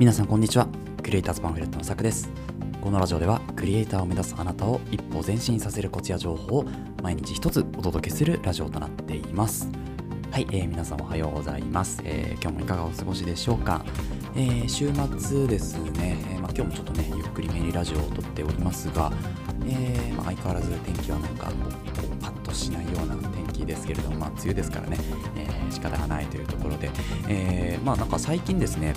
皆さんこんにちは。クリエイターズパンフレットのさくです。このラジオではクリエイターを目指すあなたを一歩前進させるコツや情報を毎日一つお届けするラジオとなっています。はい、えー、皆さんおはようございます、えー、今日もいかがお過ごしでしょうか、えー、週末ですね、えまあ、今日もちょっとねゆっくりめにラジオを撮っておりますが、えまあ、相変わらず天気はなんかこうパッとしないような天気ですけれども、まあ、梅雨ですからね、えー、仕方がないというところで、えまあなんか最近ですね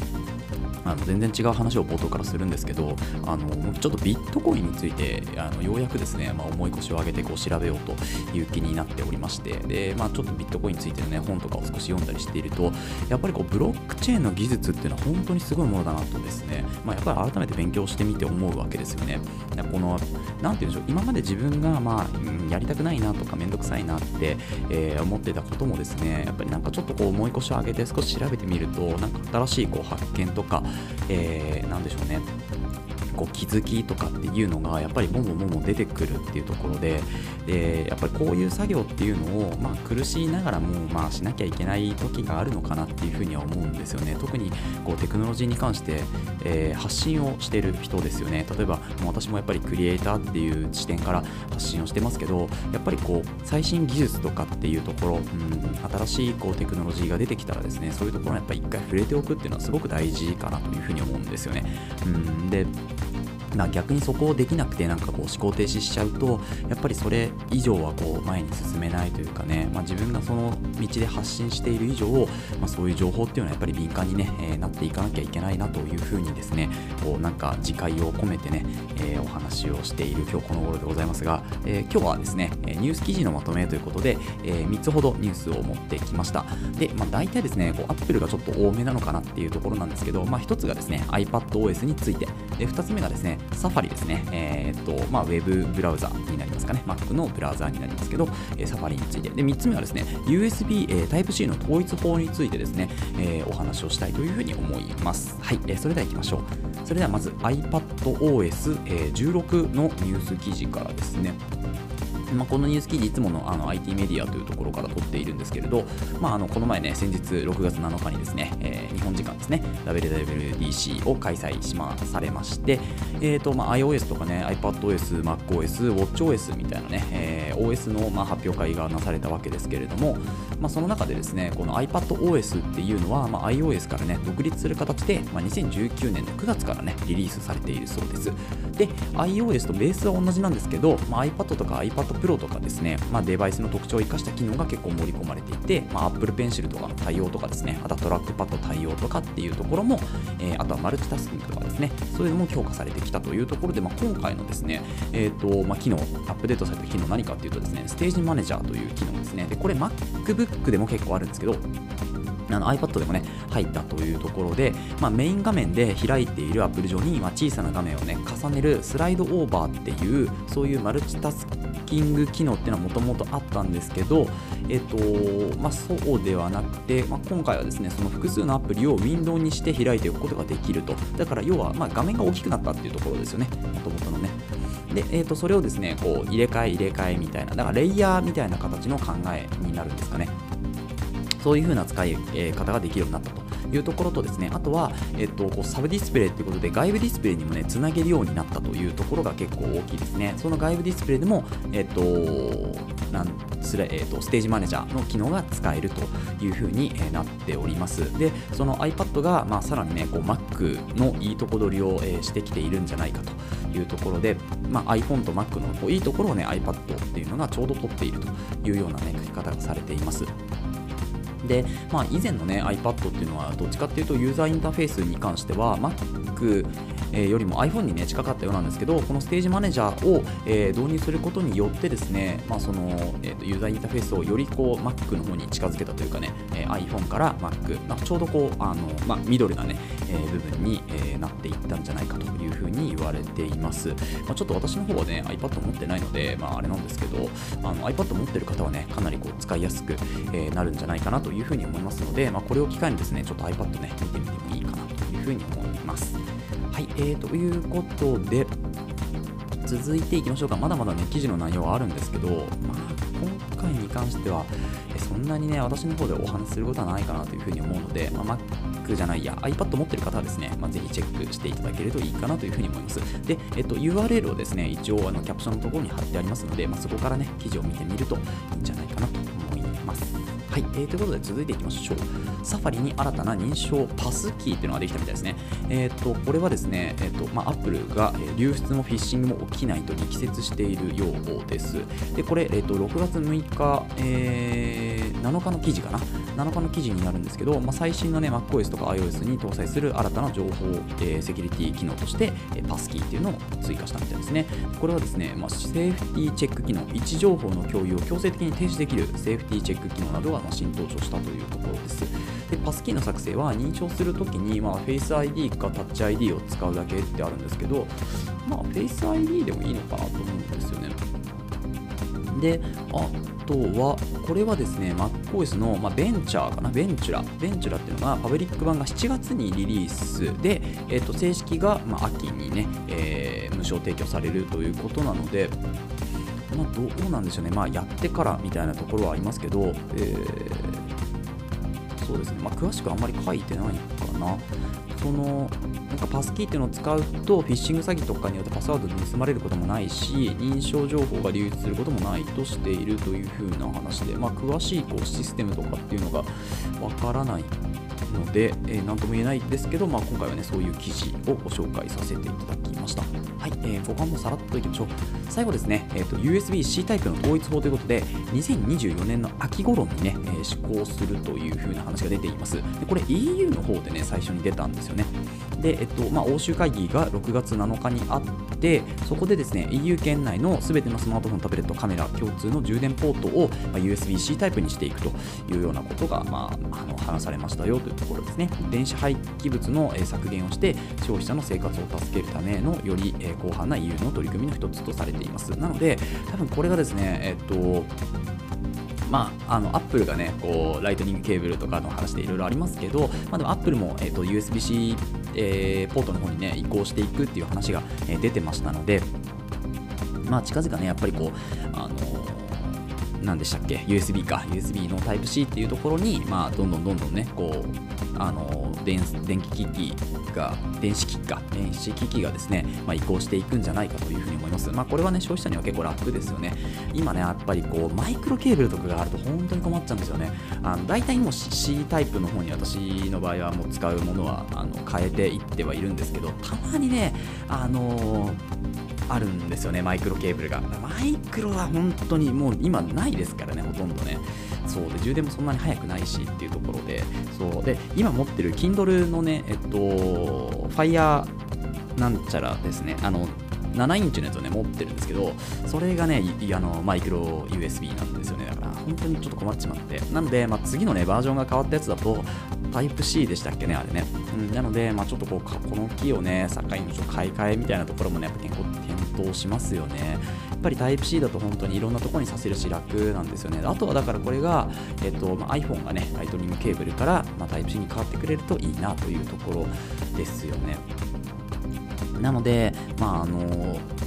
あの全然違う話を冒頭からするんですけどあのちょっとビットコインについてあのようやくですね、まあ、重い腰を上げてこう調べようという気になっておりましてで、まあ、ちょっとビットコインについての、ね、本とかを少し読んだりしているとやっぱりこうブロックチェーンの技術っていうのは本当にすごいものだなとですね、まあ、やっぱり改めて勉強してみて思うわけですよね。このなんていうんでしょう今まで自分が、まあ、うんやりたくないなとかめんどくさいなって、えー、思ってたこともですねやっぱりなんかちょっとこう重い腰を上げて少し調べてみるとなんか新しいこう発見とか、えー、でしょうね。こう気づきとかっていうのがやっぱりボンボンボンボン出てくるっていうところででやっぱりこういう作業っていうのを、まあ、苦しいながらも、まあ、しなきゃいけない時があるのかなっていうふうには思うんですよね特にこうテクノロジーに関して、えー、発信をしてる人ですよね例えば私もやっぱりクリエイターっていう視点から発信をしてますけどやっぱりこう最新技術とかっていうところ、うん、新しいこうテクノロジーが出てきたらですねそういうところにやっぱり一回触れておくっていうのはすごく大事かなというふうに思うんですよね。うん、でな逆にそこをできなくてなんかこう思考停止しちゃうとやっぱりそれ以上はこう前に進めないというかね、まあ、自分がその道で発信している以上、まあ、そういう情報っていうのはやっぱり敏感にね、えー、なっていかなきゃいけないなというふうにですねこうなんか自戒を込めてね、えー、お話をしている今日この頃でございますが、えー、今日はですねニュース記事のまとめということで、え3つほどニュースを持ってきました。で、まあ、大体ですねこうアップルがちょっと多めなのかなっていうところなんですけど、まあ、1つがですね iPadOS について。で2つ目がですねサファリですね、えー、っとまあ、ウェブブラウザになりますかね、Mac のブラウザになりますけど、え、サファリについて、で3つ目はですね、USB、えー、Type-C の統一法についてですね、えー、お話をしたいというふうに思います。はい、えー、それでは行きましょう。それではまず iPadOS、えー、16のニュース記事からですね。まあ、このニュース記事いつものあの IT メディアというところから取っているんですけれど、まあ、あのこの前ね先日6月7日にですね、えー、日本時間ですね WWDC を開催しまされまして、えーとまあ、iOS とかね iPadOS、MacOS、WatchOS みたいなね、えー、OS の、まあ、発表会がなされたわけですけれども、まあ、その中でですねこの iPadOS っていうのは、まあ、iOS からね独立する形で、まあ、2019年の9月からねリリースされているそうです。で iOS とベースは同じなんですけど、まあ、iPad とか iPad Pro とかですね、まあ、デバイスの特徴を生かした機能が結構盛り込まれていて、まあ、Apple Pencil とか対応とかですね、あとはトラックパッド対応とかっていうところも、えー、あとはマルチタスキングとかですね、そういうのも評価されてきたというところで、まあ、今回のですね、えーとまあ、機能、アップデートされた機能何かっていうとですね、ステージマネージャーという機能ですね。で、これ MacBook でも結構あるんですけど、あの iPad でもね入ったというところで、まあ、メイン画面で開いているアップル上に、ま、小さな画面をね重ねるスライドオーバーっていうそういうマルチタスクキング機能っていうのはもともとあったんですけど、えっとまあ、そうではなくて、まあ、今回はですねその複数のアプリをウィンドウにして開いておくことができると。だから要はま画面が大きくなったっていうところですよね。もともとのね。で、えー、とそれをですねこう入れ替え入れ替えみたいなだからレイヤーみたいな形の考えになるんですかね。そういう風な使い方ができるようになったと。いうところとですねあとは、えっと、こうサブディスプレイということで外部ディスプレイにもねつなげるようになったというところが結構大きいですね。その外部ディスプレイでも、えっとなんすれえっと、ステージマネージャーの機能が使えるというふうになっております。でその iPad が、まあ、さらにねこう Mac のいいとこ取りを、え、してきているんじゃないかというところで、まあ、iPhone と Mac のこういいところをね iPad っていうのがちょうど取っているというようなね書き方がされています。で、まあ、以前の、ね、iPad っていうのはどっちかっていうとユーザーインターフェースに関しては Mac えよりも iPhone にね近かったようなんですけどこのステージマネージャーを、え導入することによってですね、まあ、その、えー、とユーザーインターフェースをよりこう Mac の方に近づけたというかね、え iPhone から Mac、まあ、ちょうどこうあの、まあ、ミドルなね、え部分に、えなっていったんじゃないかというふうに言われています、まあ、ちょっと私の方はね iPad 持ってないので、まあ、あれなんですけどあの iPad 持ってる方はねかなりこう使いやすく、えなるんじゃないかなというふうに思いますので、まあ、これを機会にですねちょっと iPad ね見てみてもいいかなというふうに思います、えー、ということで、続いていきましょうか。まだまだね、記事の内容はあるんですけど、まあ、今回に関しては、そんなにね、私の方でお話しすることはないかなというふうに思うので、まあ、Mac じゃないや、iPad 持ってる方はですね、まあ、ぜひチェックしていただけるといいかなというふうに思います。で、えっと、URL をですね、一応あのキャプションのところに貼ってありますので、まあ、そこからね、記事を見てみるといいんじゃないかなと思います。はい、えー、ということで続いていきましょう。サファリに新たな認証パスキーっていうのができたみたいですね。えっ、ー、と、これはですね、えっ、ー、と、まあ、Apple が流出もフィッシングも起きないと力説しているようです。で、これ、えっ、ー、と、6月6日、えー、7日の記事かな？7日の記事になるんですけど、まあ、最新のね、MacOS とか iOS に搭載する新たな情報、えー、セキュリティ機能として、えー、パスキーっていうのを追加したみたいですね。これはですね、まあ、セーフティーチェック機能、位置情報の共有を強制的に停止できるセーフティーチェック機能などが新登場したというところです。でパスキーの作成は認証するときに、まあ、Face ID か Touch ID を使うだけってあるんですけど、まあ、Face ID でもいいのかなと思うんですよね。で、あとは、これはですね、MacOS の、まあ、ベンチャーかな、ベンチュラ。ベンチュラっていうのが、パブリック版が7月にリリースで、えー、と正式が、まあ、秋にね、えー、無償提供されるということなので、まあ、どうなんでしょうね、まあ、やってからみたいなところはありますけど、えー、そうですね、まあ、詳しくあんまり書いてないかな。そのなんかパスキーっていうのを使うとフィッシング詐欺とかによってパスワード盗まれることもないし認証情報が流出することもないとしているというふうな話で、まあ、詳しいこうシステムとかっていうのがわからないので、えー、何とも言えないですけど、まあ、今回はねそういう記事をご紹介させていただきました。はい、えー、他もさらっといきましょう。最後ですね、えーと、USB-C タイプの統一法ということで、2024年の秋頃にね、えー、施行するという風な話が出ています。でこれ EU の方でね、最初に出たんですよね。で、えっと、まあ、欧州会議が6月7日にあって、そこでですね、EU 圏内のすべてのスマートフォン、タブレット、カメラ共通の充電ポートを、まあ、USB-C タイプにしていくというようなことが、まあ、あの話されましたよというところですね。電子廃棄物の削減をして、消費者の生活を助けるためのより広範な EU の取り組みの一つとされています。なので、多分これがですね、えっと、まあ、あのアップルがねこうライトニングケーブルとかの話でいろいろありますけど、まあ、でもアップルも、えーと、USB-C、えー、ポートの方にね移行していくっていう話が、えー、出てましたので、まあ、近々ねやっぱりこうあの何でしたっけ？USB か。USB の Type-C っていうところに、まあ、どんどんどんどんねこうあの電電気機器が電子機器か。電子機器がですね、まあ、移行していくんじゃないかというふうに思います、まあ、これはね消費者には結構楽ですよね。今ねやっぱりこうマイクロケーブルとかがあると本当に困っちゃうんですよね。あの大体もう C タイプの方に私の場合はもう使うものはあの変えていってはいるんですけどたまにねあのーあるんですよね、マイクロケーブルが。マイクロは本当にもう今ないですからね、ほとんどね。そうで、充電もそんなに速くないしっていうところで、そうで、今持ってる Kindle のね、えっと、Fire なんちゃらですね、あの、7インチのやつをね、持ってるんですけど、それがね、あのマイクロ USB なんですよね。だから、本当にちょっと困っちまって。なので、まあ、次のね、バージョンが変わったやつだと、Type-C でしたっけね、あれね。うん、なので、まあ、ちょっとこう、この木をね、境にちょっと買い替えみたいなところもね、やっぱぱ検討しますよね。やっぱり Type-C だと本当にいろんなところにさせるし楽なんですよね。あとはだからこれが、えっとまあ、iPhone がね、ライトニングケーブルから、まあ、Type-C に変わってくれるといいなというところですよね。なので、まああの、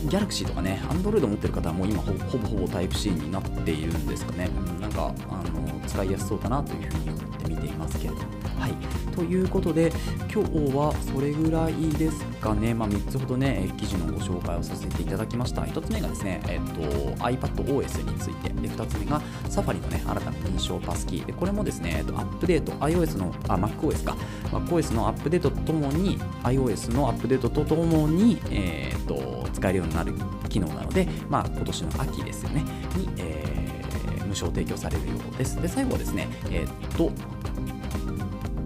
ギャラクシーとかね、Android 持ってる方はもう今ほぼほぼ Type-C になっているんですかね。なんか、あの、使いやすそうだなというふうに思って見ていますけれども。はい、ということで今日はそれぐらいですかね、まあ、3つほどね記事のご紹介をさせていただきました。1つ目がですね、えっと、iPadOS について。で2つ目が Safari のね新たな認証パスキー。でこれもですね、えっと、アップデート iOS のあ MacOS か。MacOS のアップデートとともに iOS のアップデートとともに、えー、っと使えるようになる機能なので、まあ、今年の秋ですよね。に、えー、無償提供されるようです。で最後はですね、えー、っと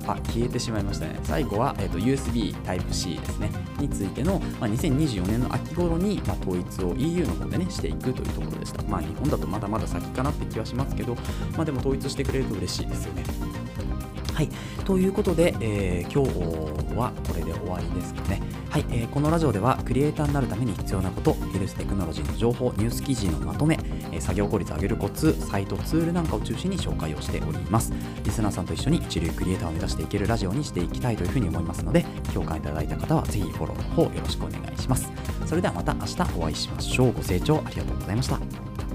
あ消えてしまいましたね。最後は、えーと、USB Type-C ですね。についての、まあ、2024年の秋頃に、まあ、統一を EU の方でねしていくというところでした。まあ日本だとまだまだ先かなって気はしますけどまあでも統一してくれると嬉しいですよね。はい、ということで、えー、今日はこれで終わりですかね。はい、えー、このラジオではクリエイターになるために必要なこと、ヘルステクノロジーの情報、ニュース記事のまとめ、え、作業効率を上げるコツ、サイト、ツールなんかを中心に紹介をしております。リスナーさんと一緒に一流クリエイターを目指していけるラジオにしていきたいというふうに思いますので、共感いただいた方はぜひフォローの方よろしくお願いします。それではまた明日お会いしましょう。ご清聴ありがとうございました。